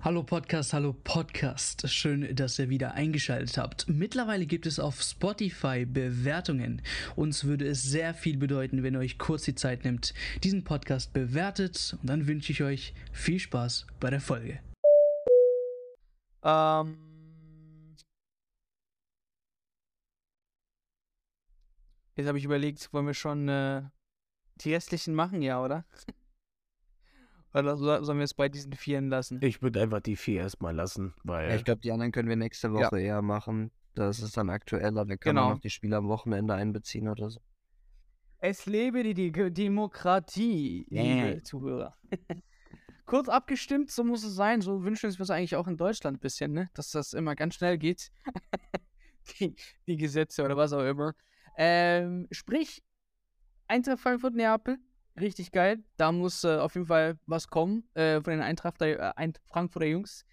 Hallo Podcast, hallo Podcast. Schön, dass ihr wieder eingeschaltet habt. Mittlerweile gibt es auf Spotify Bewertungen. Uns würde es sehr viel bedeuten, wenn ihr euch kurz die Zeit nimmt, diesen Podcast bewertet. Und dann wünsche ich euch viel Spaß bei der Folge. Ähm. Jetzt habe ich überlegt, wollen wir schon äh, die restlichen machen, ja, oder? oder so- sollen wir es bei diesen Vieren lassen? Ich würde einfach die vier erstmal lassen, weil Ja, ich glaube, die anderen können wir nächste Woche eher machen. Das ist dann aktueller. Wir können Genau. auch noch die Spiele am Wochenende einbeziehen oder so. Es lebe die, die Demokratie, liebe Yeah. Zuhörer. Kurz abgestimmt, so muss es sein. So wünschen wir uns das eigentlich auch in Deutschland ein bisschen, ne? Dass das immer ganz schnell geht. die, die Gesetze oder was auch immer. Ähm, sprich, Eintracht Frankfurt Neapel, richtig geil. Da muss äh, auf jeden Fall was kommen äh, von den Eintracht äh, Ein- Frankfurter Jungs.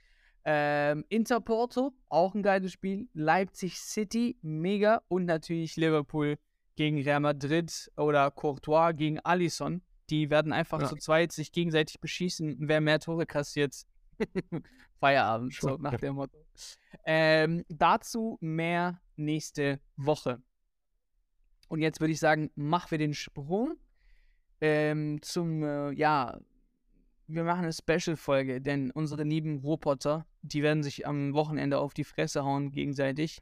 Ähm, Inter Porto, auch ein geiles Spiel. Leipzig City, mega. Und natürlich Liverpool gegen Real Madrid oder Courtois gegen Alisson. Die werden einfach Ja. zu zweit sich gegenseitig beschießen. Wer mehr Tore kassiert, Feierabend, so Schon. nach dem Motto. Ähm, dazu mehr nächste Woche. Und jetzt würde ich sagen, machen wir den Sprung ähm, zum, äh, ja, wir machen eine Special-Folge, denn unsere lieben Roboter, die werden sich am Wochenende auf die Fresse hauen gegenseitig.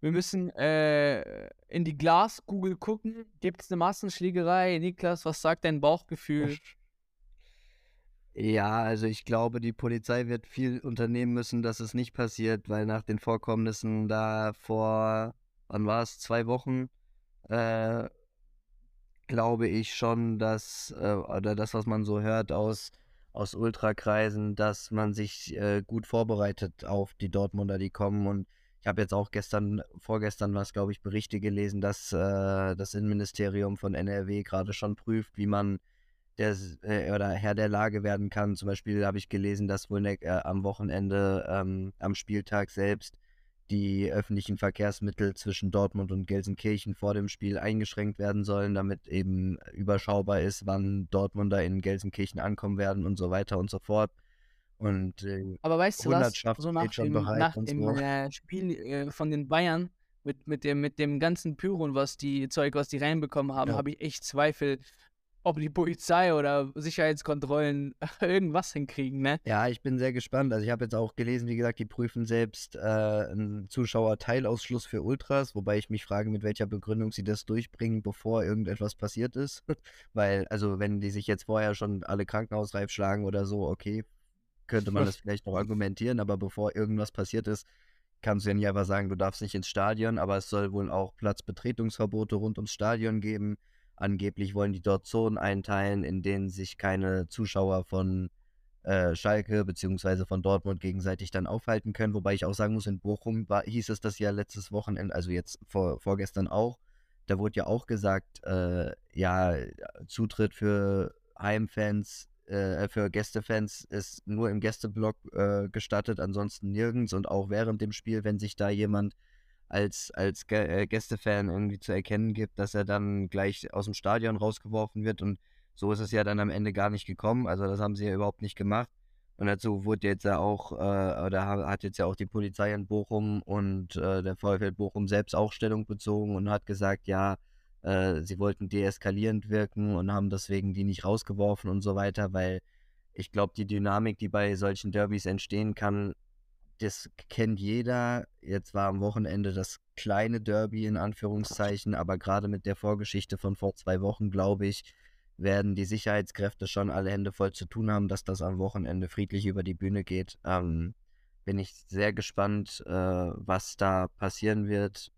Wir müssen äh, in die Glaskugel gucken. Gibt es eine Massenschlägerei? Niklas, was sagt dein Bauchgefühl? Ja, also ich glaube, die Polizei wird viel unternehmen müssen, dass es nicht passiert, weil nach den Vorkommnissen da vor, wann war es, zwei Wochen, äh, glaube ich schon, dass, äh, oder das, was man so hört aus, aus Ultrakreisen, dass man sich äh, gut vorbereitet auf die Dortmunder, die kommen. Und ich habe jetzt auch gestern, vorgestern was, glaube ich, Berichte gelesen, dass äh, das Innenministerium von NRW gerade schon prüft, wie man der äh, oder Herr der Lage werden kann. Zum Beispiel habe ich gelesen, dass wohl ne, äh, am Wochenende, ähm, am Spieltag selbst, die öffentlichen Verkehrsmittel zwischen Dortmund und Gelsenkirchen vor dem Spiel eingeschränkt werden sollen, damit eben überschaubar ist, wann Dortmunder in Gelsenkirchen ankommen werden und so weiter und so fort. Und äh, Aber weißt du was? So nach dem, nach dem so. äh, Spiel äh, von den Bayern mit, mit, dem, mit dem ganzen Pyro und was die Zeug, was die reinbekommen haben, Ja. habe ich echt Zweifel, ob die Polizei oder Sicherheitskontrollen irgendwas hinkriegen, ne? Ja, ich bin sehr gespannt. Also ich habe jetzt auch gelesen, wie gesagt, die prüfen selbst äh, einen Zuschauerteilausschluss für Ultras, wobei ich mich frage, mit welcher Begründung sie das durchbringen, bevor irgendetwas passiert ist. Weil, also wenn die sich jetzt vorher schon alle krankenhausreif schlagen oder so, okay, könnte man das vielleicht noch argumentieren, aber bevor irgendwas passiert ist, kannst du ja nicht einfach sagen, du darfst nicht ins Stadion, aber es soll wohl auch Platzbetretungsverbote rund ums Stadion geben. Angeblich wollen die dort Zonen einteilen, in denen sich keine Zuschauer von äh, Schalke beziehungsweise von Dortmund gegenseitig dann aufhalten können. Wobei ich auch sagen muss, in Bochum war, hieß es das ja letztes Wochenende, also jetzt vor, vorgestern auch. Da wurde ja auch gesagt, äh, ja, Zutritt für Heimfans, äh, für Gästefans ist nur im Gästeblock äh, gestattet, ansonsten nirgends und auch während dem Spiel, wenn sich da jemand als, als äh, Gästefan irgendwie zu erkennen gibt, dass er dann gleich aus dem Stadion rausgeworfen wird und so ist es ja dann am Ende gar nicht gekommen. Also das haben sie ja überhaupt nicht gemacht. Und dazu wurde jetzt ja auch, äh, oder ha- hat jetzt ja auch die Polizei in Bochum und äh, der VfL Bochum selbst auch Stellung bezogen und hat gesagt, ja, äh, sie wollten deeskalierend wirken und haben deswegen die nicht rausgeworfen und so weiter, weil ich glaube, die Dynamik, die bei solchen Derbys entstehen kann, das kennt jeder. Jetzt war am Wochenende das kleine Derby in Anführungszeichen, aber gerade mit der Vorgeschichte von vor zwei Wochen, glaube ich, werden die Sicherheitskräfte schon alle Hände voll zu tun haben, dass das am Wochenende friedlich über die Bühne geht. Ähm, bin ich sehr gespannt, äh, was da passieren wird.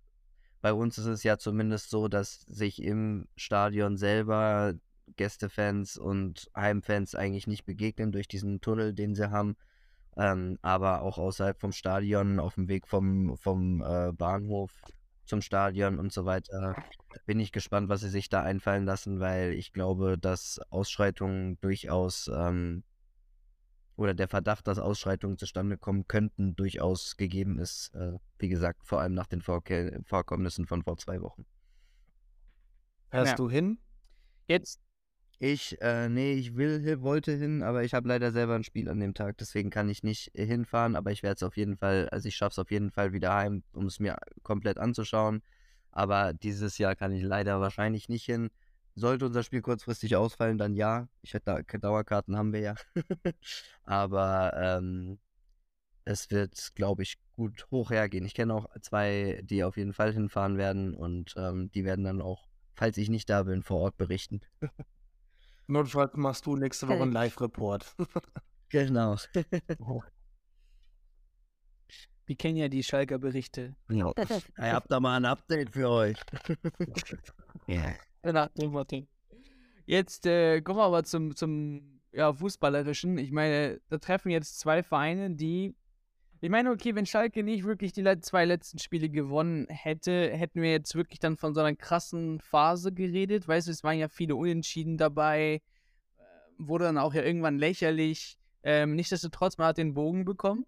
Bei uns ist es ja zumindest so, dass sich im Stadion selber Gästefans und Heimfans eigentlich nicht begegnen durch diesen Tunnel, den sie haben. Ähm, aber auch außerhalb vom Stadion, auf dem Weg vom, vom äh, Bahnhof zum Stadion und so weiter, bin ich gespannt, was sie sich da einfallen lassen, weil ich glaube, dass Ausschreitungen durchaus ähm, oder der Verdacht, dass Ausschreitungen zustande kommen könnten, durchaus gegeben ist. Äh, wie gesagt, vor allem nach den Vorke Vorkommnissen von vor zwei Wochen. Fährst Ja. du hin? Jetzt, Ich, äh, nee, ich will, wollte hin, aber ich habe leider selber ein Spiel an dem Tag, deswegen kann ich nicht äh, hinfahren, aber ich werde es auf jeden Fall, also ich schaffe es auf jeden Fall wieder heim, um es mir komplett anzuschauen. Aber dieses Jahr kann ich leider wahrscheinlich nicht hin. Sollte unser Spiel kurzfristig ausfallen, dann ja. Ich hätte da, Dauerkarten haben wir ja. aber ähm, es wird, glaube ich, gut hoch hergehen. Ich kenne auch zwei, die auf jeden Fall hinfahren werden und ähm, die werden dann auch, falls ich nicht da bin, vor Ort berichten. Notfalls machst du nächste Woche einen Live-Report. Genau. Wir kennen ja die Schalker Berichte. ja. Ich hab da mal ein Update für euch. Ja. Nach dem Motto. Jetzt äh, kommen wir aber zum, zum ja, Fußballerischen. Ich meine, da treffen jetzt zwei Vereine, die. Ich meine, okay, wenn Schalke nicht wirklich die zwei letzten Spiele gewonnen hätte, hätten wir jetzt wirklich dann von so einer krassen Phase geredet. Weißt du, es waren ja viele Unentschieden dabei. äh, Wurde dann auch ja irgendwann lächerlich. Ähm, nichtsdestotrotz, man hat den Bogen bekommen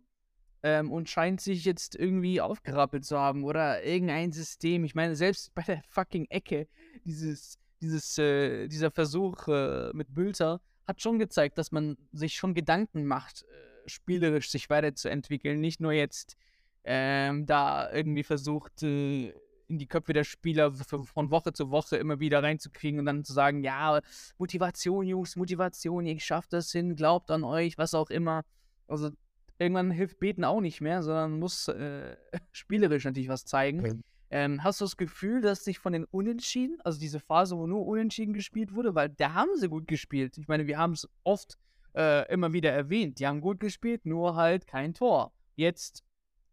ähm, und scheint sich jetzt irgendwie aufgerappelt zu haben oder irgendein System. Ich meine, selbst bei der fucking Ecke, dieses, dieses, äh, dieser Versuch äh, mit Bülter hat schon gezeigt, dass man sich schon Gedanken macht, äh, spielerisch sich weiterzuentwickeln. Nicht nur jetzt ähm, da irgendwie versucht, äh, in die Köpfe der Spieler von Woche zu Woche immer wieder reinzukriegen und dann zu sagen, ja, Motivation, Jungs, Motivation, ihr schafft das hin, glaubt an euch, was auch immer. Also irgendwann hilft Beten auch nicht mehr, sondern muss äh, spielerisch natürlich was zeigen. Okay. Ähm, hast du das Gefühl, dass sich von den Unentschieden, also diese Phase, wo nur Unentschieden gespielt wurde, weil da haben sie gut gespielt. Ich meine, wir haben es oft äh, immer wieder erwähnt. Die haben gut gespielt, nur halt kein Tor. Jetzt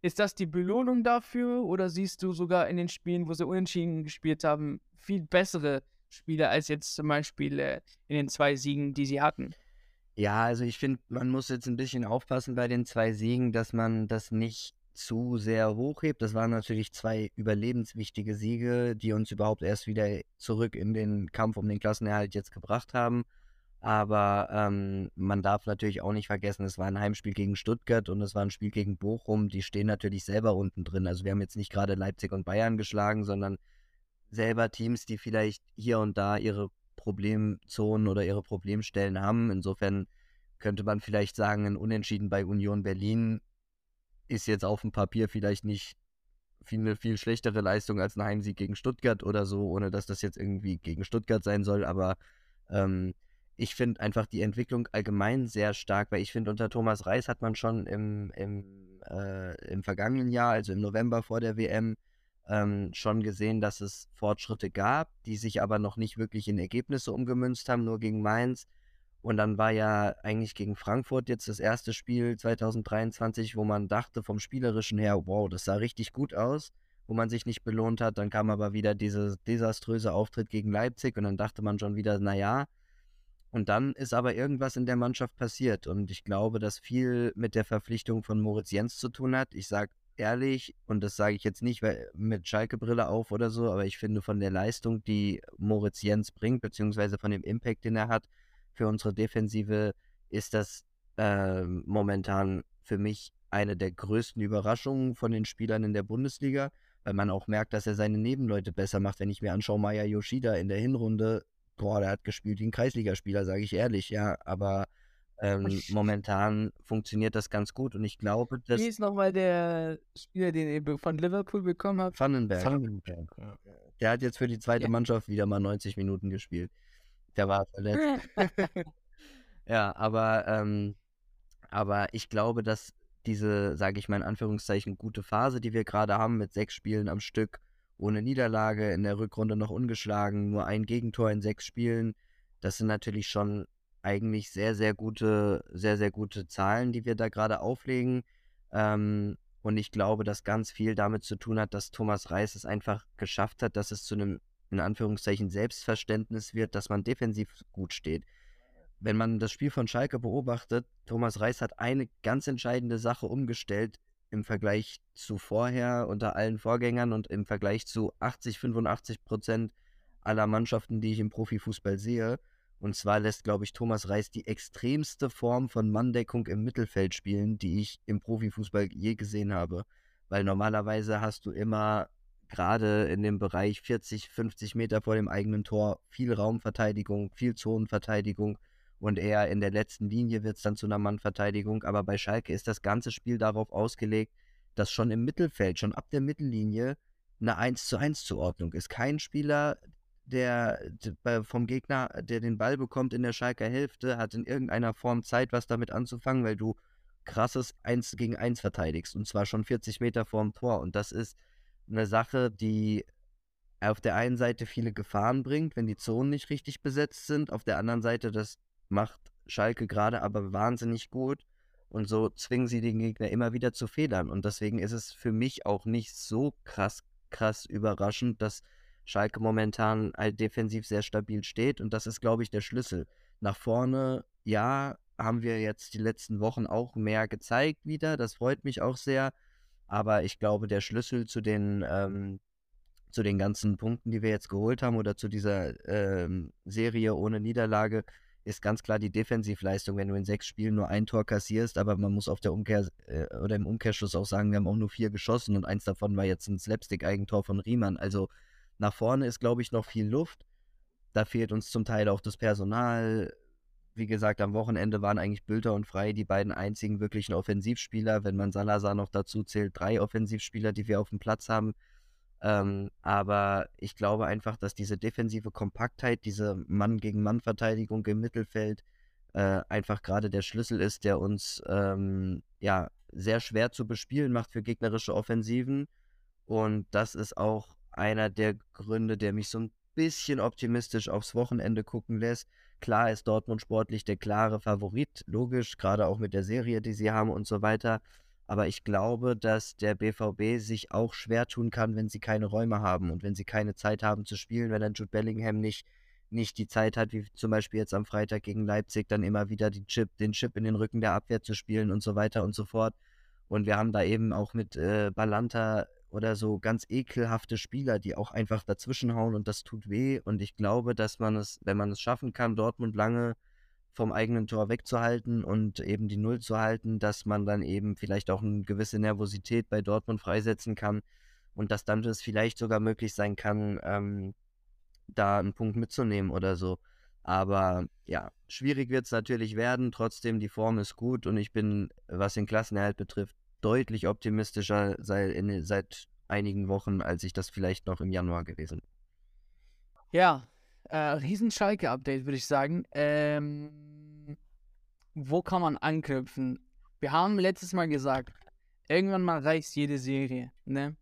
ist das die Belohnung dafür oder siehst du sogar in den Spielen, wo sie Unentschieden gespielt haben, viel bessere Spiele als jetzt zum Beispiel äh, in den zwei Siegen, die sie hatten? Ja, also ich finde, man muss jetzt ein bisschen aufpassen bei den zwei Siegen, dass man das nicht zu sehr hochhebt. Das waren natürlich zwei überlebenswichtige Siege, die uns überhaupt erst wieder zurück in den Kampf um den Klassenerhalt jetzt gebracht haben. Aber ähm, man darf natürlich auch nicht vergessen, es war ein Heimspiel gegen Stuttgart und es war ein Spiel gegen Bochum. Die stehen natürlich selber unten drin. Also wir haben jetzt nicht gerade Leipzig und Bayern geschlagen, sondern selber Teams, die vielleicht hier und da ihre Problemzonen oder ihre Problemstellen haben. Insofern könnte man vielleicht sagen, ein Unentschieden bei Union Berlin ist jetzt auf dem Papier vielleicht nicht eine viel schlechtere Leistung als ein Heimsieg gegen Stuttgart oder so, ohne dass das jetzt irgendwie gegen Stuttgart sein soll. Aber ähm, ich finde einfach die Entwicklung allgemein sehr stark, weil ich finde, unter Thomas Reis hat man schon im, im, äh, im vergangenen Jahr, also im November vor der WM, ähm, schon gesehen, dass es Fortschritte gab, die sich aber noch nicht wirklich in Ergebnisse umgemünzt haben, nur gegen Mainz. Und dann war ja eigentlich gegen Frankfurt jetzt das erste Spiel 2023, wo man dachte vom Spielerischen her, wow, das sah richtig gut aus, wo man sich nicht belohnt hat. Dann kam aber wieder dieser desaströse Auftritt gegen Leipzig und dann dachte man schon wieder, naja. Und dann ist aber irgendwas in der Mannschaft passiert und ich glaube, dass viel mit der Verpflichtung von Moritz Jens zu tun hat. Ich sage ehrlich, und das sage ich jetzt nicht mit Schalke-Brille auf oder so, aber ich finde von der Leistung, die Moritz Jens bringt, beziehungsweise von dem Impact, den er hat, für unsere Defensive ist das äh, momentan für mich eine der größten Überraschungen von den Spielern in der Bundesliga, weil man auch merkt, dass er seine Nebenleute besser macht. Wenn ich mir anschaue, Maya Yoshida in der Hinrunde, boah, der hat gespielt wie ein Kreisligaspieler, sage ich ehrlich, ja, aber ähm, momentan funktioniert das ganz gut und ich glaube, dass Wie ist nochmal der Spieler, den ihr von Liverpool bekommen habt? Vandenberg, Vandenberg, ja. der hat jetzt für die zweite Ja. Mannschaft wieder mal 90 Minuten gespielt. Der war verletzt. Ja, aber, ähm, aber ich glaube, dass diese, sage ich mal in Anführungszeichen, gute Phase, die wir gerade haben, mit sechs Spielen am Stück, ohne Niederlage, in der Rückrunde noch ungeschlagen, nur ein Gegentor in sechs Spielen, das sind natürlich schon eigentlich sehr, sehr gute, sehr, sehr gute Zahlen, die wir da gerade auflegen. Ähm, und ich glaube, dass ganz viel damit zu tun hat, dass Thomas Reis es einfach geschafft hat, dass es zu einem, in Anführungszeichen, Selbstverständnis wird, dass man defensiv gut steht wenn man das Spiel von Schalke beobachtet, Thomas Reis hat eine ganz entscheidende Sache umgestellt im Vergleich zu vorher unter allen Vorgängern und im Vergleich zu 80, 85 Prozent aller Mannschaften, die ich im Profifußball sehe. Und zwar lässt, glaube ich, Thomas Reis die extremste Form von Manndeckung im Mittelfeld spielen, die ich im Profifußball je gesehen habe. Weil normalerweise hast du immer gerade in dem Bereich 40, 50 Meter vor dem eigenen Tor viel Raumverteidigung, viel Zonenverteidigung und eher in der letzten Linie wird es dann zu einer Mannverteidigung. Aber bei Schalke ist das ganze Spiel darauf ausgelegt, dass schon im Mittelfeld, schon ab der Mittellinie eine 1 zu 1 Zuordnung ist. Kein Spieler, der vom Gegner, der den Ball bekommt in der Schalker Hälfte, hat in irgendeiner Form Zeit, was damit anzufangen, weil du krasses 1 gegen 1 verteidigst und zwar schon 40 Meter vorm Tor. Und das ist eine Sache, die auf der einen Seite viele Gefahren bringt, wenn die Zonen nicht richtig besetzt sind. Auf der anderen Seite, das macht Schalke gerade aber wahnsinnig gut. Und so zwingen sie den Gegner immer wieder zu Fehlern. Und deswegen ist es für mich auch nicht so krass, krass überraschend, dass Schalke momentan halt defensiv sehr stabil steht. Und das ist, glaube ich, der Schlüssel. Nach vorne, ja, haben wir jetzt die letzten Wochen auch mehr gezeigt wieder. Das freut mich auch sehr. Aber ich glaube, der Schlüssel zu den, ähm, zu den ganzen Punkten, die wir jetzt geholt haben oder zu dieser ähm, Serie ohne Niederlage, ist ganz klar die Defensivleistung, wenn du in sechs Spielen nur ein Tor kassierst, aber man muss auf der Umkehr äh, oder im Umkehrschluss auch sagen, wir haben auch nur vier geschossen und eins davon war jetzt ein Slapstick-Eigentor von Riemann. Also nach vorne ist, glaube ich, noch viel Luft. Da fehlt uns zum Teil auch das Personal wie gesagt, am Wochenende waren eigentlich Bülter und Frei die beiden einzigen wirklichen Offensivspieler. Wenn man Salazar noch dazu zählt, drei Offensivspieler, die wir auf dem Platz haben. Ähm, aber ich glaube einfach, dass diese defensive Kompaktheit, diese Mann-gegen-Mann-Verteidigung im Mittelfeld äh, einfach gerade der Schlüssel ist, der uns ähm, ja sehr schwer zu bespielen macht für gegnerische Offensiven. Und das ist auch einer der Gründe, der mich so ein bisschen optimistisch aufs Wochenende gucken lässt. Klar ist Dortmund sportlich der klare Favorit, logisch, gerade auch mit der Serie, die sie haben und so weiter. Aber ich glaube, dass der BVB sich auch schwer tun kann, wenn sie keine Räume haben und wenn sie keine Zeit haben zu spielen, wenn dann Jude Bellingham nicht, nicht die Zeit hat, wie zum Beispiel jetzt am Freitag gegen Leipzig, dann immer wieder Chip, den Chip in den Rücken der Abwehr zu spielen und so weiter und so fort. Und wir haben da eben auch mit äh, Balanta oder so ganz ekelhafte Spieler, die auch einfach dazwischenhauen und das tut weh. Und ich glaube, dass man es, wenn man es schaffen kann, Dortmund lange vom eigenen Tor wegzuhalten und eben die Null zu halten, dass man dann eben vielleicht auch eine gewisse Nervosität bei Dortmund freisetzen kann und dass dann es vielleicht sogar möglich sein kann, ähm, da einen Punkt mitzunehmen oder so. Aber ja, schwierig wird es natürlich werden. Trotzdem, die Form ist gut und ich bin, was den Klassenerhalt betrifft, deutlich optimistischer sei in, seit einigen Wochen, als ich das vielleicht noch im Januar gewesen bin. Ja, äh, riesen Schalke-Update, würde ich sagen. Ähm, wo kann man anknüpfen? Wir haben letztes Mal gesagt, irgendwann mal reicht jede Serie, ne?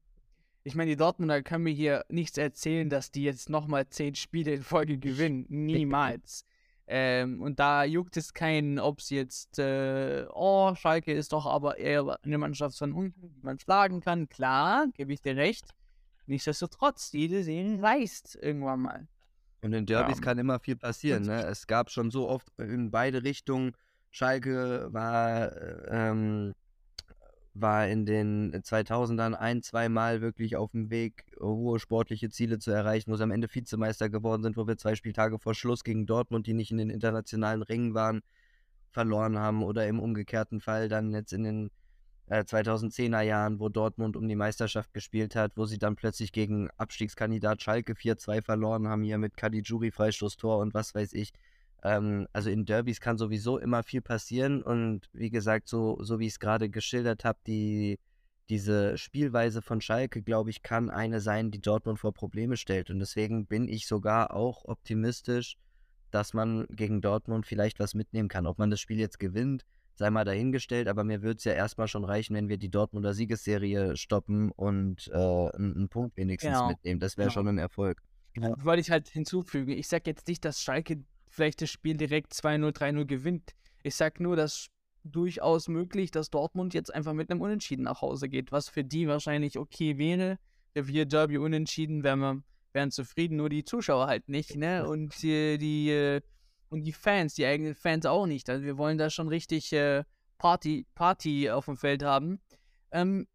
Ich meine, die Dortmunder können mir hier nichts erzählen, dass die jetzt nochmal zehn Spiele in Folge gewinnen. Niemals. Ähm, und da juckt es keinen, ob es jetzt, äh, oh, Schalke ist doch aber eher eine Mannschaft von unten, die man schlagen kann. Klar, gebe ich dir recht. Nichtsdestotrotz, jede Serie reißt irgendwann mal. Und in Derbys ja. kann immer viel passieren. Ne? Es gab schon so oft in beide Richtungen. Schalke war äh, ähm, war in den 2000ern ein, zweimal wirklich auf dem Weg, hohe sportliche Ziele zu erreichen, wo sie am Ende Vizemeister geworden sind, wo wir zwei Spieltage vor Schluss gegen Dortmund, die nicht in den internationalen Ringen waren, verloren haben oder im umgekehrten Fall dann jetzt in den äh, 2010er Jahren, wo Dortmund um die Meisterschaft gespielt hat, wo sie dann plötzlich gegen Abstiegskandidat Schalke 4-2 verloren haben, hier mit Kadijuri Freistoßtor und was weiß ich. Ähm, also in Derbys kann sowieso immer viel passieren und wie gesagt, so, so wie ich es gerade geschildert habe, die, diese Spielweise von Schalke, glaube ich, kann eine sein, die Dortmund vor Probleme stellt. Und deswegen bin ich sogar auch optimistisch, dass man gegen Dortmund vielleicht was mitnehmen kann. Ob man das Spiel jetzt gewinnt, sei mal dahingestellt, aber mir würde es ja erstmal schon reichen, wenn wir die Dortmunder Siegesserie stoppen und äh, einen, einen, Punkt wenigstens genau. mitnehmen. Das wäre genau. schon ein Erfolg. Ja. Wollte ich halt hinzufügen. Ich sage jetzt nicht, dass Schalke vielleicht das Spiel direkt 2-0, 3-0 gewinnt. Ich sage nur, dass durchaus möglich, dass Dortmund jetzt einfach mit einem Unentschieden nach Hause geht, was für die wahrscheinlich okay wäre. Revier Derby unentschieden, wären wir wären zufrieden, nur die Zuschauer halt nicht, ne? Und die, die äh, und die Fans, die eigenen Fans auch nicht. Also wir wollen da schon richtig äh, Party, Party auf dem Feld haben. Ähm,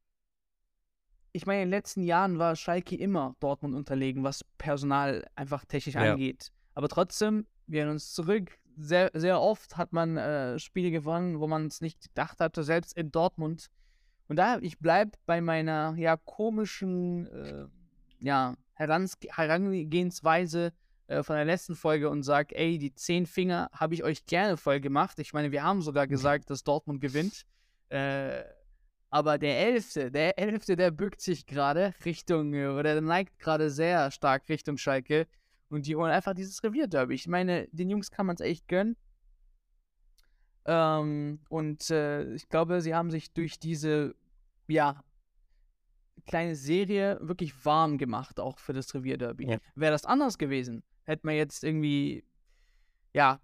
ich meine, in den letzten Jahren war Schalke immer Dortmund unterlegen, was Personal einfach technisch ja. angeht. Aber trotzdem wir erinnern uns zurück. Sehr, sehr oft hat man äh, Spiele gewonnen, wo man es nicht gedacht hatte, selbst in Dortmund. Und da, ich bleibe bei meiner ja komischen äh, ja, Herangehensweise äh, von der letzten Folge und sagt, ey, die zehn Finger habe ich euch gerne voll gemacht. Ich meine, wir haben sogar gesagt, dass Dortmund gewinnt. Äh, aber der Elfte, der Elfte, der bückt sich gerade Richtung, äh, oder der neigt gerade sehr stark Richtung Schalke. Und die holen einfach dieses Revierderby. Ich meine, den Jungs kann man es echt gönnen. Ähm, und äh, ich glaube, sie haben sich durch diese, ja, kleine Serie wirklich warm gemacht, auch für das Revierderby. Ja. Wäre das anders gewesen, hätte man jetzt irgendwie, ja,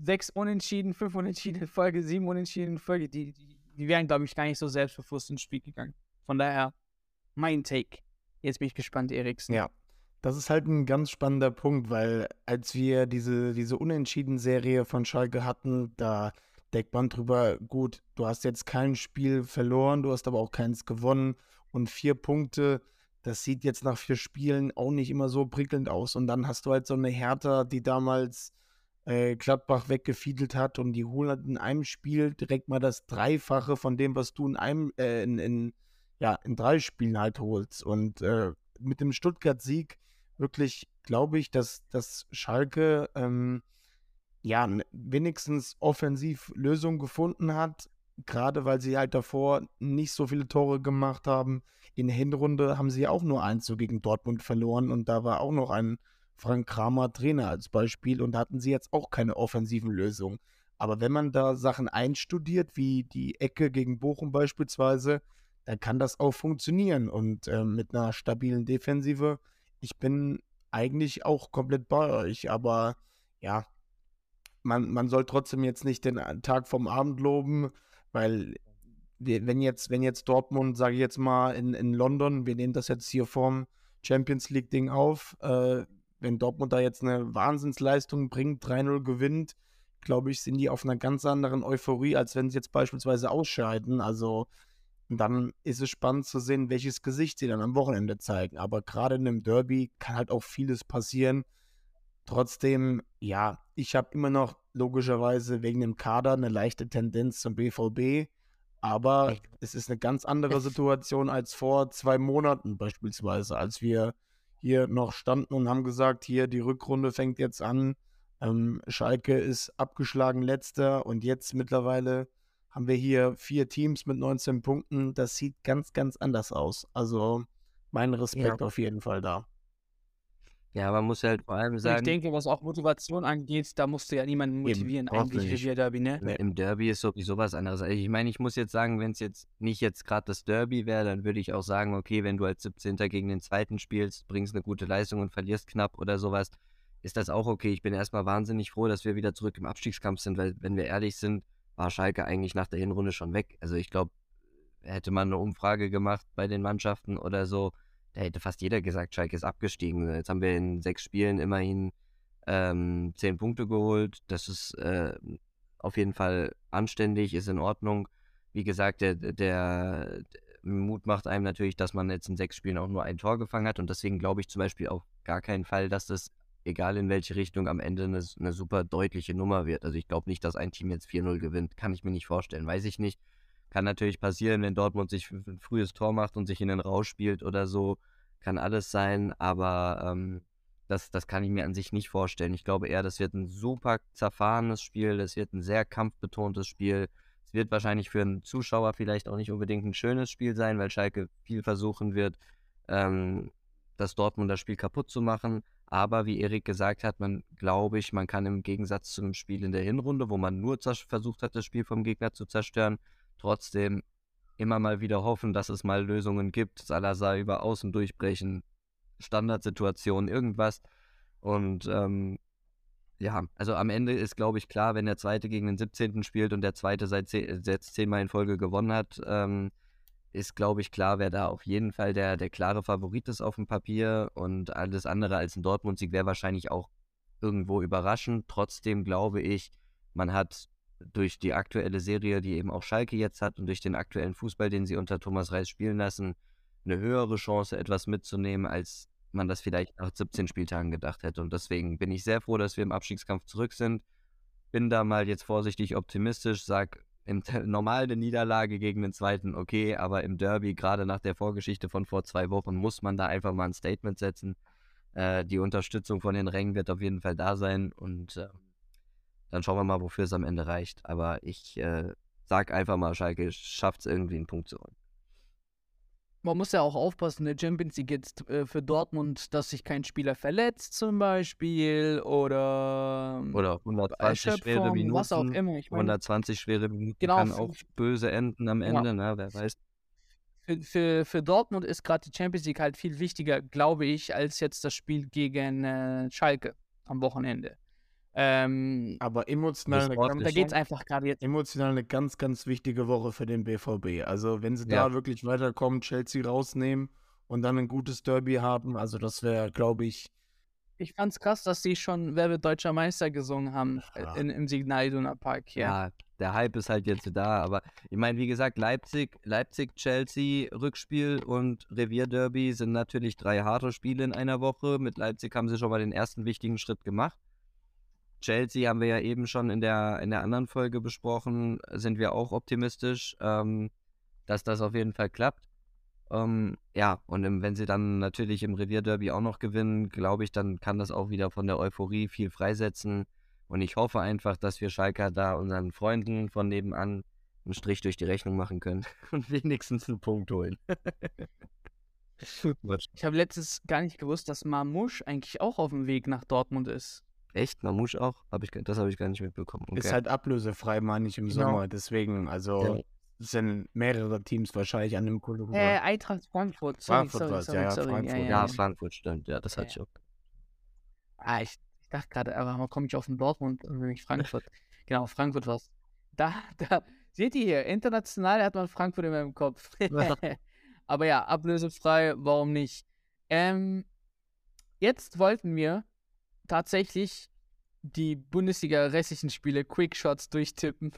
sechs Unentschieden, fünf Unentschieden in Folge, sieben Unentschieden in Folge, die, die, die wären, glaube ich, gar nicht so selbstbewusst ins Spiel gegangen. Von daher, mein Take. Jetzt bin ich gespannt, Eriksen. Ja, das ist halt ein ganz spannender Punkt, weil als wir diese, diese Unentschieden-Serie von Schalke hatten, da deckt man drüber, gut, du hast jetzt kein Spiel verloren, du hast aber auch keins gewonnen und vier Punkte, das sieht jetzt nach vier Spielen auch nicht immer so prickelnd aus. Und dann hast du halt so eine Hertha, die damals äh, Gladbach weggefiedelt hat und die holen halt in einem Spiel direkt mal das Dreifache von dem, was du in einem, äh, in, in, ja, in drei Spielen halt holst. Und äh, mit dem Stuttgart-Sieg wirklich glaube ich, dass, dass Schalke ähm, ja wenigstens offensiv Lösungen gefunden hat, gerade weil sie halt davor nicht so viele Tore gemacht haben. In der Hinrunde haben sie auch nur eins so gegen Dortmund verloren und da war auch noch ein Frank Kramer Trainer als Beispiel und da hatten sie jetzt auch keine offensiven Lösungen. Aber wenn man da Sachen einstudiert, wie die Ecke gegen Bochum beispielsweise, dann kann das auch funktionieren. Und äh, mit einer stabilen Defensive ich bin eigentlich auch komplett bei euch, aber ja, man, man soll trotzdem jetzt nicht den Tag vom Abend loben, weil wenn jetzt, wenn jetzt Dortmund, sage ich jetzt mal, in, in London, wir nehmen das jetzt hier vom Champions League-Ding auf, äh, wenn Dortmund da jetzt eine Wahnsinnsleistung bringt, 3-0 gewinnt, glaube ich, sind die auf einer ganz anderen Euphorie, als wenn sie jetzt beispielsweise ausscheiden. Also dann ist es spannend zu sehen, welches Gesicht sie dann am Wochenende zeigen. Aber gerade in einem Derby kann halt auch vieles passieren. Trotzdem, ja, ich habe immer noch logischerweise wegen dem Kader eine leichte Tendenz zum BVB. Aber es ist eine ganz andere Situation als vor zwei Monaten beispielsweise, als wir hier noch standen und haben gesagt, hier die Rückrunde fängt jetzt an. Ähm, Schalke ist abgeschlagen letzter und jetzt mittlerweile haben wir hier vier Teams mit 19 Punkten. Das sieht ganz, ganz anders aus. Also mein Respekt ja. auf jeden Fall da. Ja, man muss halt vor allem sagen. ich denke, was auch Motivation angeht, da musst du ja niemanden motivieren, Eben, eigentlich Revier Derby, ne? Im Derby ist sowieso was anderes. Also ich meine, ich muss jetzt sagen, wenn es jetzt nicht jetzt gerade das Derby wäre, dann würde ich auch sagen, okay, wenn du als 17. gegen den zweiten spielst, bringst eine gute Leistung und verlierst knapp oder sowas, ist das auch okay. Ich bin erstmal wahnsinnig froh, dass wir wieder zurück im Abstiegskampf sind, weil, wenn wir ehrlich sind, war Schalke eigentlich nach der Hinrunde schon weg. Also ich glaube, hätte man eine Umfrage gemacht bei den Mannschaften oder so, da hätte fast jeder gesagt, Schalke ist abgestiegen. Jetzt haben wir in sechs Spielen immerhin ähm, zehn Punkte geholt. Das ist äh, auf jeden Fall anständig, ist in Ordnung. Wie gesagt, der, der, Mut macht einem natürlich, dass man jetzt in sechs Spielen auch nur ein Tor gefangen hat. Und deswegen glaube ich zum Beispiel auch gar keinen Fall, dass das egal in welche Richtung, am Ende eine, eine super deutliche Nummer wird. Also ich glaube nicht, dass ein Team jetzt 4-0 gewinnt. Kann ich mir nicht vorstellen. Weiß ich nicht. Kann natürlich passieren, wenn Dortmund sich ein frühes Tor macht und sich in den Rausch spielt oder so. Kann alles sein, aber ähm, das, das kann ich mir an sich nicht vorstellen. Ich glaube eher, das wird ein super zerfahrenes Spiel. Das wird ein sehr kampfbetontes Spiel. Es wird wahrscheinlich für einen Zuschauer vielleicht auch nicht unbedingt ein schönes Spiel sein, weil Schalke viel versuchen wird, ähm, das Dortmunder Spiel kaputt zu machen. Aber wie Erik gesagt hat, man glaube ich, man kann im Gegensatz zu einem Spiel in der Hinrunde, wo man nur versucht hat, das Spiel vom Gegner zu zerstören, trotzdem immer mal wieder hoffen, dass es mal Lösungen gibt. Salazar über Außen durchbrechen, Standardsituationen, irgendwas. Und ähm, ja, also am Ende ist, glaube ich, klar, wenn der Zweite gegen den 17. spielt und der Zweite seit zehn, jetzt zehnmal in Folge gewonnen hat, ähm, ist, glaube ich, klar, wer da auf jeden Fall der, der klare Favorit ist auf dem Papier und alles andere als ein Dortmund-Sieg wäre wahrscheinlich auch irgendwo überraschend. Trotzdem glaube ich, man hat durch die aktuelle Serie, die eben auch Schalke jetzt hat und durch den aktuellen Fußball, den sie unter Thomas Reis spielen lassen, eine höhere Chance, etwas mitzunehmen, als man das vielleicht nach 17 Spieltagen gedacht hätte. Und deswegen bin ich sehr froh, dass wir im Abstiegskampf zurück sind. Bin da mal jetzt vorsichtig optimistisch, sag, im normal eine Niederlage gegen den zweiten, okay, aber im Derby, gerade nach der Vorgeschichte von vor zwei Wochen, muss man da einfach mal ein Statement setzen. Äh, die Unterstützung von den Rängen wird auf jeden Fall da sein und äh, dann schauen wir mal, wofür es am Ende reicht. Aber ich äh, sag einfach mal, Schalke schafft es irgendwie einen Punkt zu holen. Man muss ja auch aufpassen, der Champions League jetzt äh, für Dortmund, dass sich kein Spieler verletzt zum Beispiel oder, Oder 120 schwere Minuten. was auch immer. Ich meine, 120 schwere Minuten Genau, kann auch böse enden am Ja. Ende, ne? Wer weiß. für, für, für Dortmund ist gerade die Champions League halt viel wichtiger, glaube ich, als jetzt das Spiel gegen äh, Schalke am Wochenende. Ähm, Aber emotional eine ganz, da einfach gerade jetzt. emotional eine ganz, ganz wichtige Woche für den BVB. Also wenn sie Ja. da wirklich weiterkommen, Chelsea rausnehmen und dann ein gutes Derby haben, also das wäre, glaube ich, Ich fand's krass, dass sie schon Wer wird deutscher Meister gesungen haben Ja. in, im Signal Iduna Park. Ja. Ja, der Hype ist halt jetzt da, aber ich meine, wie gesagt, Leipzig, Leipzig, Chelsea, Rückspiel und Revierderby sind natürlich drei harte Spiele in einer Woche. Mit Leipzig haben sie schon mal den ersten wichtigen Schritt gemacht. Chelsea haben wir ja eben schon in der, in der anderen Folge besprochen, sind wir auch optimistisch, ähm, dass das auf jeden Fall klappt. Ähm, ja, und im, wenn sie dann natürlich im Revierderby auch noch gewinnen, glaube ich, dann kann das auch wieder von der Euphorie viel freisetzen. Und ich hoffe einfach, dass wir Schalker da unseren Freunden von nebenan einen Strich durch die Rechnung machen können und wenigstens einen Punkt holen. Ich habe letztens gar nicht gewusst, dass Marmouche eigentlich auch auf dem Weg nach Dortmund ist. Echt? Mamouche auch? Hab ich, das habe ich gar nicht mitbekommen. Okay. ist halt ablösefrei, meine ich, im Genau. Sommer. Deswegen, also Ja. es sind mehrere Teams wahrscheinlich an dem Kollegen. Äh, Eintracht Frankfurt. Sorry, Frankfurt sorry, sorry, ja, ja, sorry. Frankfurt. Ja, ja, ja, ja. Frankfurt stimmt. Ja, das Ja, hatte ich auch. Ah, ich, ich dachte gerade, aber warum komme ich auf den Dortmund und nicht Frankfurt? genau, Frankfurt war's. Da, da, seht ihr hier, international hat man Frankfurt immer im Kopf. aber ja, ablösefrei, warum nicht? Ähm, jetzt wollten wir tatsächlich die Bundesliga restlichen Spiele Quickshots durchtippen.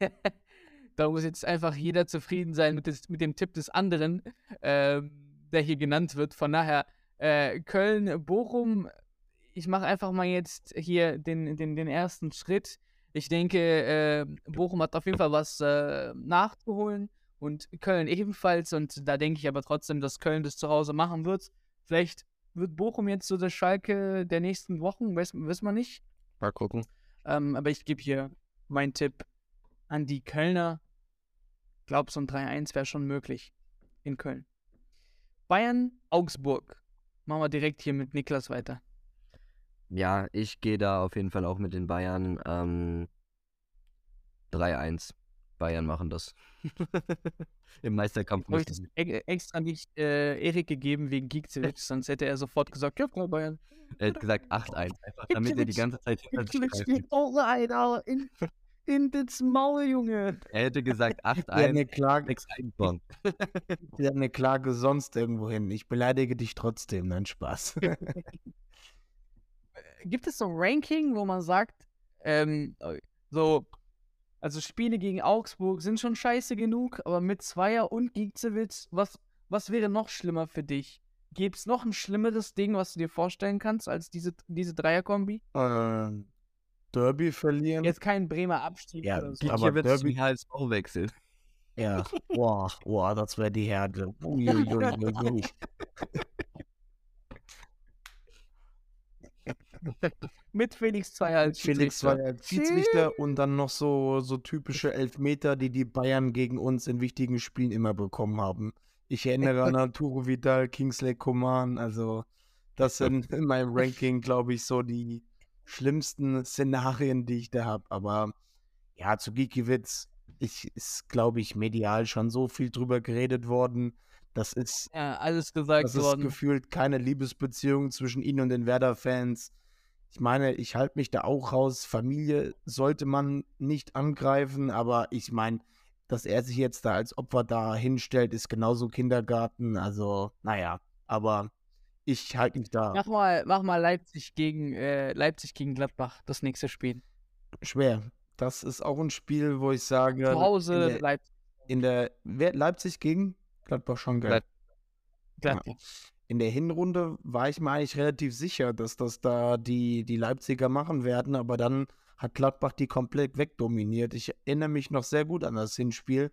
da muss jetzt einfach jeder zufrieden sein mit, des, mit dem Tipp des anderen, ähm, der hier genannt wird. Von daher, äh, Köln, Bochum, ich mache einfach mal jetzt hier den, den, den ersten Schritt. Ich denke, äh, Bochum hat auf jeden Fall was äh, nachzuholen und Köln ebenfalls. Und da denke ich aber trotzdem, dass Köln das zu Hause machen wird. Vielleicht wird Bochum jetzt so der Schalke der nächsten Wochen, weiß, weiß man nicht. Mal gucken. Ähm, aber ich gebe hier meinen Tipp an die Kölner. Glaub, so ein 3-1 wäre schon möglich in Köln. Bayern, Augsburg. Machen wir direkt hier mit Niklas weiter. Ja, ich gehe da auf jeden Fall auch mit den Bayern. Ähm, 3-1. Bayern machen das. Im Meisterkampf Habe ich das e extra nicht äh, Erik gegeben wegen Geekzewitsch, sonst hätte er sofort gesagt, ja, klar, Bayern. Er hat gesagt 8-1. Einfach damit er die ganze Zeit hinter sich rein, aber in, in das Maul, Junge. Er hätte gesagt Ja, 8-1. eine Klage, 6-1. Bonn. ja, eine Klage sonst irgendwo hin. Ich beleidige dich trotzdem, nein, Spaß. Gibt es so ein Ranking, wo man sagt, ähm, so, also Spiele gegen Augsburg sind schon scheiße genug, aber mit Zweier und Giekzewitz, was, was wäre noch schlimmer für dich? Gibt es noch ein schlimmeres Ding, was du dir vorstellen kannst, als diese, diese Dreierkombi? äh, Derby verlieren. Jetzt kein Bremer Abstieg Ja, oder so. aber Derby- zum HSV wechseln. Ja, boah, boah, das wäre die Härte. Mit Felix Zweier als Felix war Schiedsrichter. ja Schiedsrichter und dann noch so, so typische Elfmeter, die die Bayern gegen uns in wichtigen Spielen immer bekommen haben. Ich erinnere an Arturo Vidal, Kingsley Coman, also das sind in meinem Ranking, glaube ich, so die schlimmsten Szenarien, die ich da habe. Aber ja, zu Gikiewicz ich, ist, glaube ich, medial schon so viel drüber geredet worden. Das ist Ja, alles gesagt das ist worden. gefühlt keine Liebesbeziehung zwischen ihnen und den Werder-Fans. Ich meine, ich halte mich da auch raus. Familie sollte man nicht angreifen, aber ich meine, dass er sich jetzt da als Opfer da hinstellt, ist genauso Kindergarten. Also, naja, aber ich halte mich da Mach mal, mach mal Leipzig gegen äh, Leipzig gegen Gladbach, das nächste Spiel. schwer. Das ist auch ein Spiel, wo ich sage, Zu Hause in der, Leipzig. in der wer, Leipzig gegen Gladbach schon geil. Glad- Gladbach. In der Hinrunde war ich mir eigentlich relativ sicher, dass das da die, die Leipziger machen werden, aber dann hat Gladbach die komplett wegdominiert. Ich erinnere mich noch sehr gut an das Hinspiel.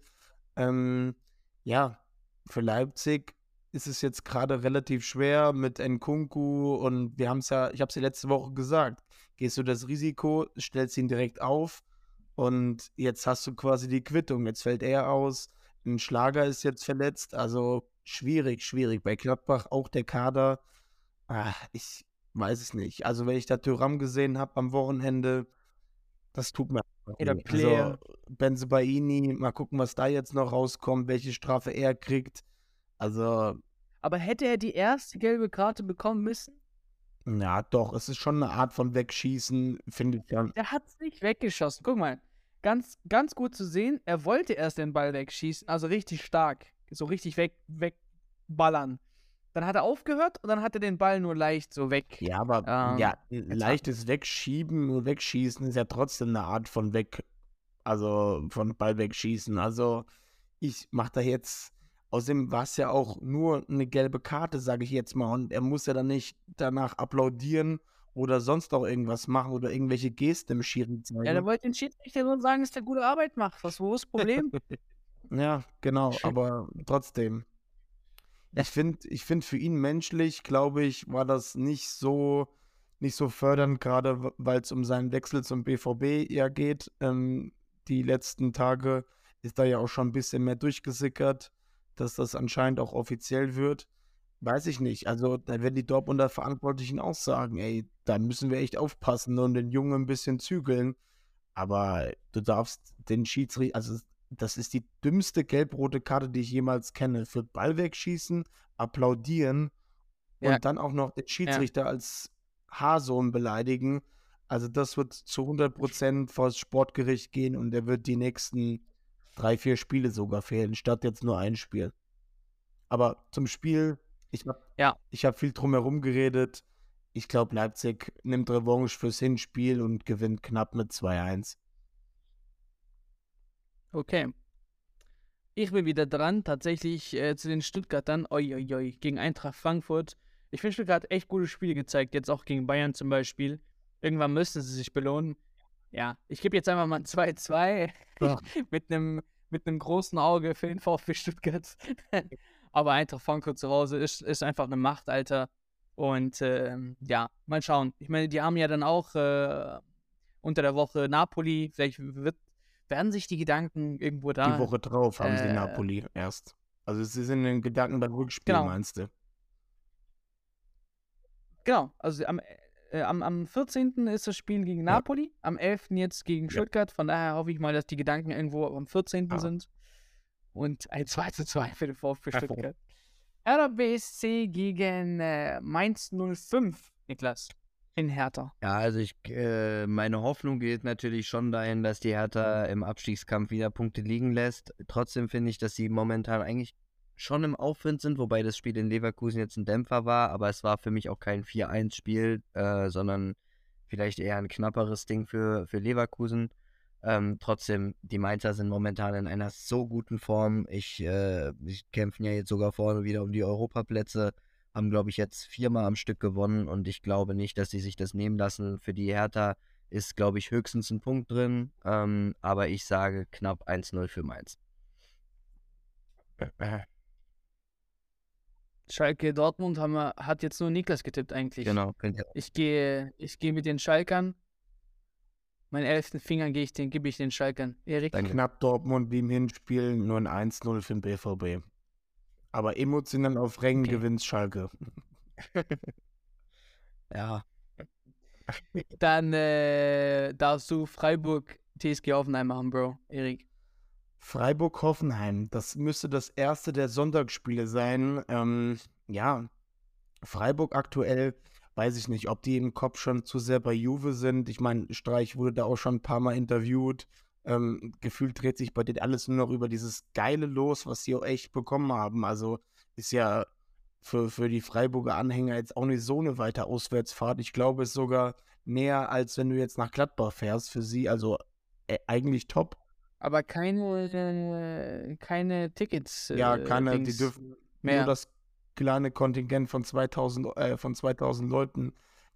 Ähm, ja, für Leipzig ist es jetzt gerade relativ schwer mit Nkunku und wir haben es ja, ich habe es ja letzte Woche gesagt, gehst du das Risiko, stellst ihn direkt auf und jetzt hast du quasi die Quittung. Jetzt fällt er aus, ein Schlager ist jetzt verletzt, also schwierig, schwierig. Bei Gladbach auch der Kader, ah, ich weiß es nicht. Also wenn ich da Thuram gesehen habe am Wochenende, das tut mir Oder Player. Also Benzebaini, mal gucken, was da jetzt noch rauskommt, welche Strafe er kriegt. Also, Aber hätte er die erste gelbe Karte bekommen müssen? ja, doch, es ist schon eine Art von Wegschießen, finde ich ja. Der hat es nicht weggeschossen. Guck mal, ganz, ganz gut zu sehen, er wollte erst den Ball wegschießen, also richtig stark, so richtig weg, wegballern. Dann hat er aufgehört und dann hat er den Ball nur leicht so weg. Ja, aber Ähm, ja, hat- leichtes Wegschieben und Wegschießen ist ja trotzdem eine Art von Weg, also von Ball wegschießen. Also ich mache da jetzt, außerdem war es ja auch nur eine gelbe Karte, sage ich jetzt mal, und er muss ja dann nicht danach applaudieren oder sonst auch irgendwas machen oder irgendwelche Gesten im Schiri zeigen. Ja, der wollte den Schiedsrichter nur sagen, dass der gute Arbeit macht. Was, wo ist das Problem? Ja, genau, aber trotzdem. Ich finde, ich finde für ihn menschlich, glaube ich, war das nicht so, nicht so fördernd, gerade weil es um seinen Wechsel zum BVB ja geht. Ähm, die letzten Tage ist da ja auch schon ein bisschen mehr durchgesickert, dass das anscheinend auch offiziell wird. Weiß ich nicht. Also, da werden die Dortmunder Verantwortlichen auch sagen, ey, da müssen wir echt aufpassen und den Jungen ein bisschen zügeln. Aber du darfst den Schiedsrichter, also das ist die dümmste gelb-rote Karte, die ich jemals kenne. Für Ball wegschießen, applaudieren Ja. und dann auch noch den Schiedsrichter als Haarsohn beleidigen. Also das wird zu 100% vor das Sportgericht gehen und der wird die nächsten drei, vier Spiele sogar fehlen, statt jetzt nur ein Spiel. Aber zum Spiel, ich habe Ja. ich hab viel drumherum geredet. Ich glaube, Leipzig nimmt Revanche fürs Hinspiel und gewinnt knapp mit 2-1. Okay. Ich bin wieder dran, tatsächlich äh, zu den Stuttgartern. Oi, gegen Eintracht Frankfurt. Ich finde, Stuttgart hat echt gute Spiele gezeigt, jetzt auch gegen Bayern zum Beispiel. Irgendwann müssen sie sich belohnen. Ja, ich gebe jetzt einfach mal ein 2-2 Ja. mit einem mit einem großen Auge für den VfB Stuttgart. Aber Eintracht Frankfurt zu Hause ist, ist einfach eine Macht, Alter. Und ähm, ja, mal schauen. Ich meine, die haben ja dann auch äh, unter der Woche Napoli. Vielleicht wird, werden sich die Gedanken irgendwo da. Die Woche drauf haben sie äh, Napoli erst. Also sie sind in den Gedanken beim Rückspiel, Genau. meinst du? Genau, also am, äh, am, am 14. ist das Spiel gegen Napoli, am 11. jetzt gegen Ja. Stuttgart. Von daher hoffe ich mal, dass die Gedanken irgendwo am 14. Ja. sind. Und ein 2 zu 2 für den VfB Stuttgart. Hertha BSC gegen äh, Mainz 05, Niklas. In Hertha. Ja, also ich, äh, meine Hoffnung geht natürlich schon dahin, dass die Hertha im Abstiegskampf wieder Punkte liegen lässt. Trotzdem finde ich, dass sie momentan eigentlich schon im Aufwind sind, wobei das Spiel in Leverkusen jetzt ein Dämpfer war, aber es war für mich auch kein 4-1-Spiel, äh, sondern vielleicht eher ein knapperes Ding für, für Leverkusen. Ähm, trotzdem, die Mainzer sind momentan in einer so guten Form. Ich, äh, ich kämpfen ja jetzt sogar vorne wieder um die Europaplätze haben, glaube ich, jetzt viermal am Stück gewonnen und ich glaube nicht, dass sie sich das nehmen lassen. Für die Hertha ist, glaube ich, höchstens ein Punkt drin, ähm, aber ich sage knapp 1-0 für Mainz. Schalke Dortmund haben wir, hat jetzt nur Niklas getippt eigentlich. Genau, könnt ihr. Ich gehe ich gehe mit den Schalkern. Meinen elften Finger gehe ich den, gebe ich den Schalkern. Erik? Danke. Knapp Dortmund wie im Hinspiel, nur ein 1-0 für den BVB. Aber emotional auf Rängen Okay. gewinnt Schalke. Ja, Dann äh, darfst du Freiburg TSG Hoffenheim machen, Bro. Erik. Freiburg-Hoffenheim, das müsste das erste der Sonntagsspiele sein. Ähm, ja, Freiburg aktuell, weiß ich nicht, ob die im Kopf schon zu sehr bei Juve sind. Ich meine, Streich wurde da auch schon ein paar Mal interviewt. Ähm, gefühlt dreht sich bei denen alles nur noch über dieses geile Los, was sie auch echt bekommen haben. Also ist ja für, für die Freiburger Anhänger jetzt auch nicht so eine weite Auswärtsfahrt. Ich glaube, es ist sogar näher, als wenn du jetzt nach Gladbach fährst für sie. Also äh, eigentlich top. Aber keine, äh, keine Tickets. Ja, äh, keine, die Dings dürfen mehr. nur das kleine Kontingent von 2000, äh, von 2000 Leuten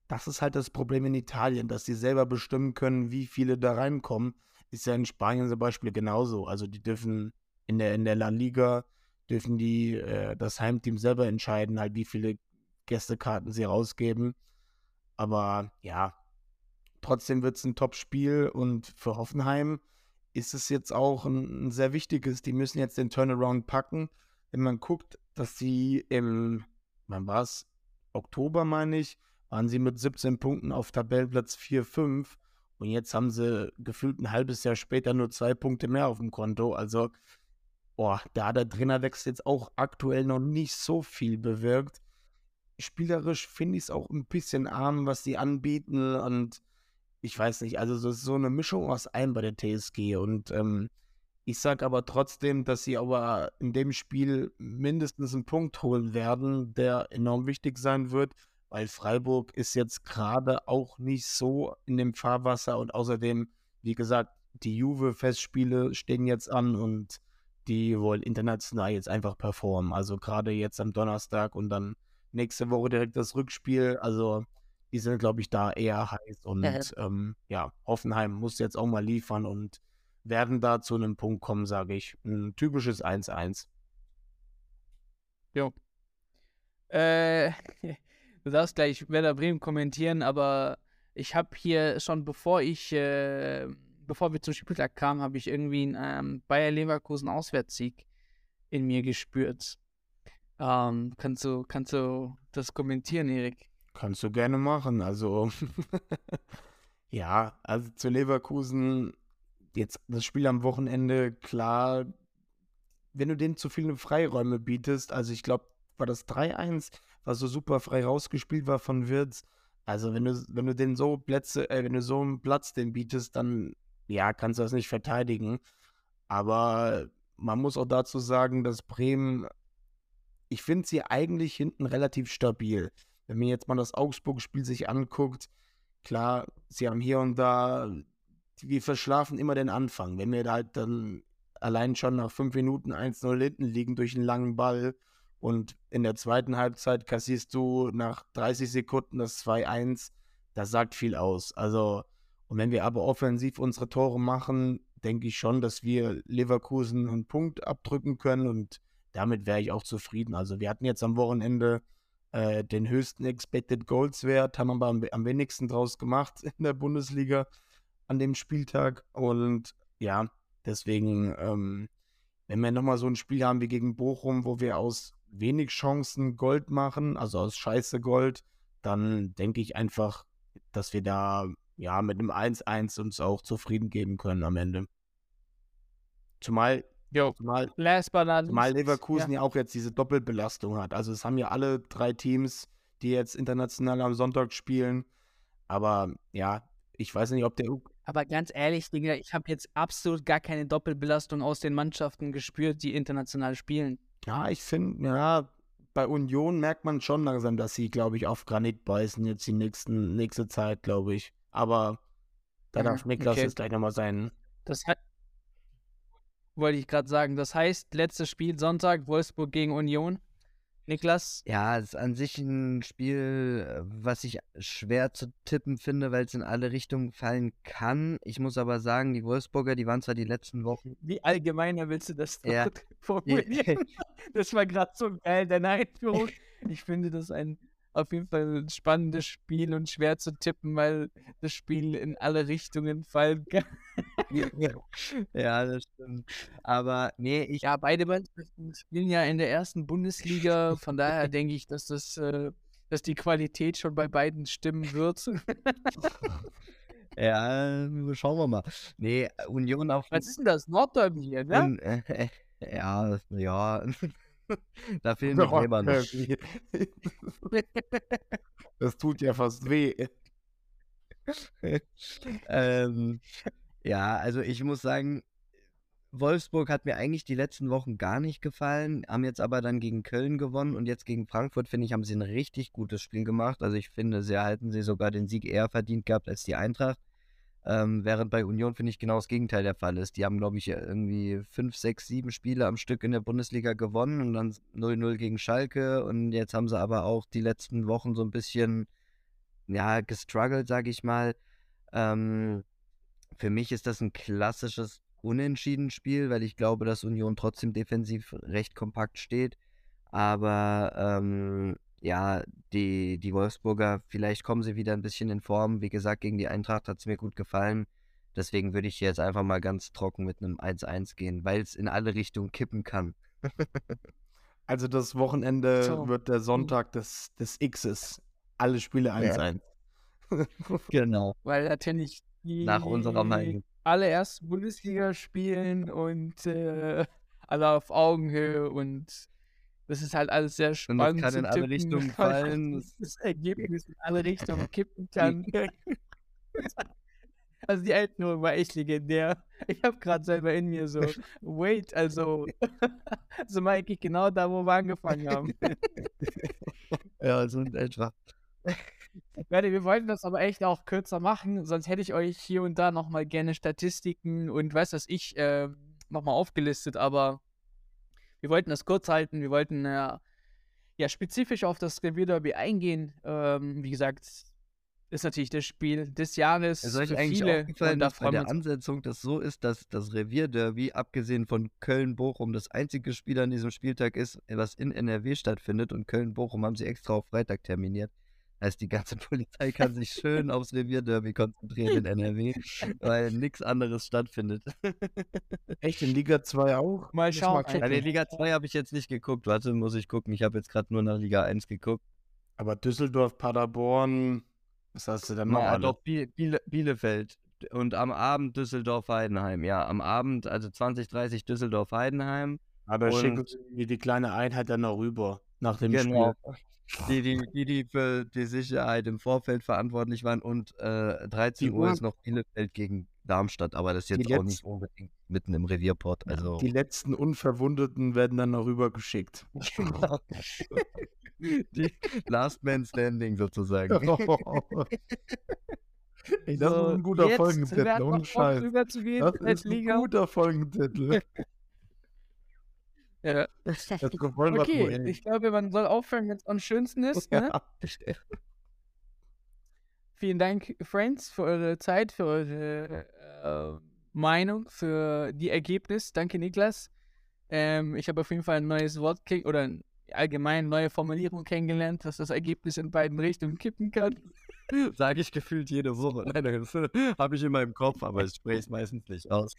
das ist halt das Problem in Italien, dass sie selber bestimmen können, wie viele da reinkommen. Ist ja in Spanien zum Beispiel genauso. Also die dürfen in der, in der La Liga, dürfen die äh, das Heimteam selber entscheiden, halt wie viele Gästekarten sie rausgeben. Aber ja, trotzdem wird es ein Top-Spiel und für Hoffenheim ist es jetzt auch ein, ein, sehr wichtiges. Die müssen jetzt den Turnaround packen. Wenn man guckt, dass sie im, wann war es? Oktober, meine ich, waren sie mit 17 Punkten auf Tabellenplatz 4, 5. Und jetzt haben sie gefühlt ein halbes Jahr später nur zwei Punkte mehr auf dem Konto. Also, boah, da hat der Trainerwechsel jetzt auch aktuell noch nicht so viel bewirkt. Spielerisch finde ich es auch ein bisschen arm, was sie anbieten. Und ich weiß nicht, also das ist so eine Mischung aus allem bei der TSG. Und ähm, ich sage aber trotzdem, dass sie aber in dem Spiel mindestens einen Punkt holen werden, der enorm wichtig sein wird, weil Freiburg ist jetzt gerade auch nicht so in dem Fahrwasser und außerdem, wie gesagt, die Juve-Festspiele stehen jetzt an und die wollen international jetzt einfach performen. Also gerade jetzt am Donnerstag und dann nächste Woche direkt das Rückspiel. Also die sind, glaube ich, da eher heiß. Und ja. Ähm, ja, Hoffenheim muss jetzt auch mal liefern und werden da zu einem Punkt kommen, sage ich. Ein typisches 1-1. Jo. Äh, du darfst gleich Werder Bremen kommentieren, aber ich habe hier schon, bevor ich, äh, bevor wir zum Spieltag kamen, habe ich irgendwie einen ähm, Bayer Leverkusen Auswärtssieg in mir gespürt. Ähm, kannst du, kannst du das kommentieren, Erik? Kannst du gerne machen. Also, ja, also zu Leverkusen, jetzt das Spiel am Wochenende, klar, wenn du denen zu viele Freiräume bietest, also ich glaube, war das 3-1, was so super frei rausgespielt war von Wirtz. Also, wenn du, wenn du den so Plätze, äh, wenn du so einen Platz den bietest, dann ja, kannst du das nicht verteidigen. Aber man muss auch dazu sagen, dass Bremen, ich finde sie eigentlich hinten relativ stabil. Wenn man jetzt mal das Augsburg-Spiel sich anguckt, klar, sie haben hier und da, wir verschlafen immer den Anfang. Wenn wir da halt dann allein schon nach fünf Minuten 1-0 hinten liegen durch einen langen Ball und in der zweiten Halbzeit kassierst du nach 30 Sekunden das 2-1, das sagt viel aus. Also, und wenn wir aber offensiv unsere Tore machen, denke ich schon, dass wir Leverkusen einen Punkt abdrücken können und damit wäre ich auch zufrieden. Also, wir hatten jetzt am Wochenende äh, den höchsten Expected Goals Wert, haben aber am, am, wenigsten draus gemacht in der Bundesliga an dem Spieltag. Und ja, deswegen, ähm, wenn wir nochmal so ein Spiel haben wie gegen Bochum, wo wir aus wenig Chancen Gold machen, also aus Scheiße Gold, dann denke ich einfach, dass wir da ja mit einem 1-1 uns auch zufrieden geben können am Ende. Zumal Jo. Zumal, Last but not zumal Leverkusen ja. ja. auch jetzt diese Doppelbelastung hat. Also es haben ja alle drei Teams, die jetzt international am Sonntag spielen. Aber ja, ich weiß nicht, ob der. Aber ganz ehrlich, Digga, ich habe jetzt absolut gar keine Doppelbelastung aus den Mannschaften gespürt, die international spielen. Ja, ich finde, ja, bei Union merkt man schon langsam, dass sie, glaube ich, auf Granit beißen jetzt die nächsten, nächste Zeit, glaube ich. Aber da darf Niklas okay. jetzt gleich nochmal sein. Das hat, wollte ich gerade sagen. Das heißt, letztes Spiel Sonntag, Wolfsburg gegen Union. Niklas? Ja, es ist an sich ein Spiel, äh, was ich schwer zu tippen finde, weil es in alle Richtungen fallen kann. Ich muss aber sagen, die Wolfsburger, die waren zwar die letzten Wochen. Wie allgemeiner willst du das ja. formulieren? Das war gerade so geil, deine Einführung. Ich finde das ein auf jeden Fall ein spannendes Spiel und schwer zu tippen, weil das Spiel in alle Richtungen fallen kann. ja, das stimmt. Aber nee, ich. Ja, beide Mannschaften spielen ja in der ersten Bundesliga. Von daher denke ich, dass das, äh, dass die Qualität schon bei beiden stimmen wird. ja, schauen wir mal. Nee, Union auf. Was ist denn das? Nordderby hier, ne? Und, äh, ja, ja. da fehlen die Gräber noch. Das tut ja fast weh. ähm, ja, also ich muss sagen, Wolfsburg hat mir eigentlich die letzten Wochen gar nicht gefallen, haben jetzt aber dann gegen Köln gewonnen und jetzt gegen Frankfurt, finde ich, haben sie ein richtig gutes Spiel gemacht. Also ich finde, sie halten sie sogar den Sieg eher verdient gehabt als die Eintracht. Ähm, während bei Union, finde ich, genau das Gegenteil der Fall ist. Die haben, glaube ich, irgendwie fünf, sechs, sieben Spiele am Stück in der Bundesliga gewonnen und dann 0-0 gegen Schalke. Und jetzt haben sie aber auch die letzten Wochen so ein bisschen ja, gestruggelt, sage ich mal. Ähm, für mich ist das ein klassisches Unentschieden-Spiel, weil ich glaube, dass Union trotzdem defensiv recht kompakt steht. Aber ähm, ja, die, die Wolfsburger, vielleicht kommen sie wieder ein bisschen in Form. Wie gesagt, gegen die Eintracht hat es mir gut gefallen. Deswegen würde ich jetzt einfach mal ganz trocken mit einem 1-1 gehen, weil es in alle Richtungen kippen kann. Also das Wochenende So. wird der Sonntag des, des Xs. Alle Spiele 1-1. genau. Weil natürlich die Nach unserer Meinung. alle erst Bundesliga spielen und äh, alle auf Augenhöhe und das ist halt alles sehr spannend. kann zu in alle Richtungen fallen. Das, das Ergebnis in alle Richtungen kippen kann. Also die Erinnerung war echt legendär. Ich habe gerade selber in mir so, wait, also, so mal eigentlich genau da, wo wir angefangen haben. Ja, so in etwa. Wir wollten das aber echt auch kürzer machen, sonst hätte ich euch hier und da nochmal gerne Statistiken und weiß was ich äh, nochmal aufgelistet, aber wir wollten das kurz halten, wir wollten äh, ja spezifisch auf das Revierderby eingehen. Ähm, wie gesagt, ist natürlich das Spiel des Jahres Ist euch eigentlich viele aufgefallen, dass bei der. Ansetzung das so ist, dass das Revierderby, abgesehen von Köln-Bochum, das einzige Spiel an diesem Spieltag ist, was in NRW stattfindet und Köln-Bochum haben sie extra auf Freitag terminiert. Heißt, die ganze Polizei kann sich schön aufs Revierderby konzentrieren in NRW, weil nichts anderes stattfindet. Echt in Liga 2 auch? Mal schauen, gucken. Ja, die Liga 2 habe ich jetzt nicht geguckt. Warte, muss ich gucken. Ich habe jetzt gerade nur nach Liga 1 geguckt. Aber Düsseldorf, Paderborn, was hast du denn noch Ja, alle? doch, Biel Biele Bielefeld. Und am Abend Düsseldorf-Heidenheim. Ja, am Abend, also 2030 Düsseldorf-Heidenheim. Ah, da und- schicken sie die kleine Einheit dann noch rüber nach dem Genau. Spiel. Die, die, die, die für die Sicherheit im Vorfeld verantwortlich waren. Und äh, 13 Die Uhr ist noch Bielefeld gegen Darmstadt. Aber das ist jetzt auch letz- nicht unbedingt mitten im Revierport. Also, Die letzten Unverwundeten werden dann noch rübergeschickt. die Last Man Standing sozusagen. Ey, das ist ein guter Folgentitel, ohne Scheiß. Das ist ein guter Folgentitel. Ja. Wir Okay, ich glaube, man soll aufhören, wenn es am schönsten ist. Ne? Ja. Vielen Dank, Friends, für eure Zeit, für eure äh, Meinung, für die Ergebnis. Danke, Niklas. Ähm, ich habe auf jeden Fall ein neues Wort oder allgemein neue Formulierung kennengelernt, dass das Ergebnis in beiden Richtungen kippen kann. Sage ich gefühlt jede Woche. Nein, das habe ich immer im Kopf, aber ich spreche es meistens nicht aus.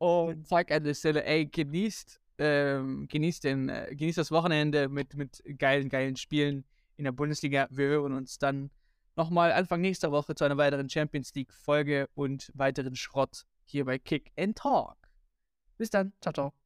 Und sag an der Stelle, ey, genießt, ähm, genießt, den, äh, genießt das Wochenende mit, mit geilen, geilen Spielen in der Bundesliga. Wir hören uns dann nochmal Anfang nächster Woche zu einer weiteren Champions League Folge und weiteren Schrott hier bei Kick and Talk. Bis dann. Ciao, ciao.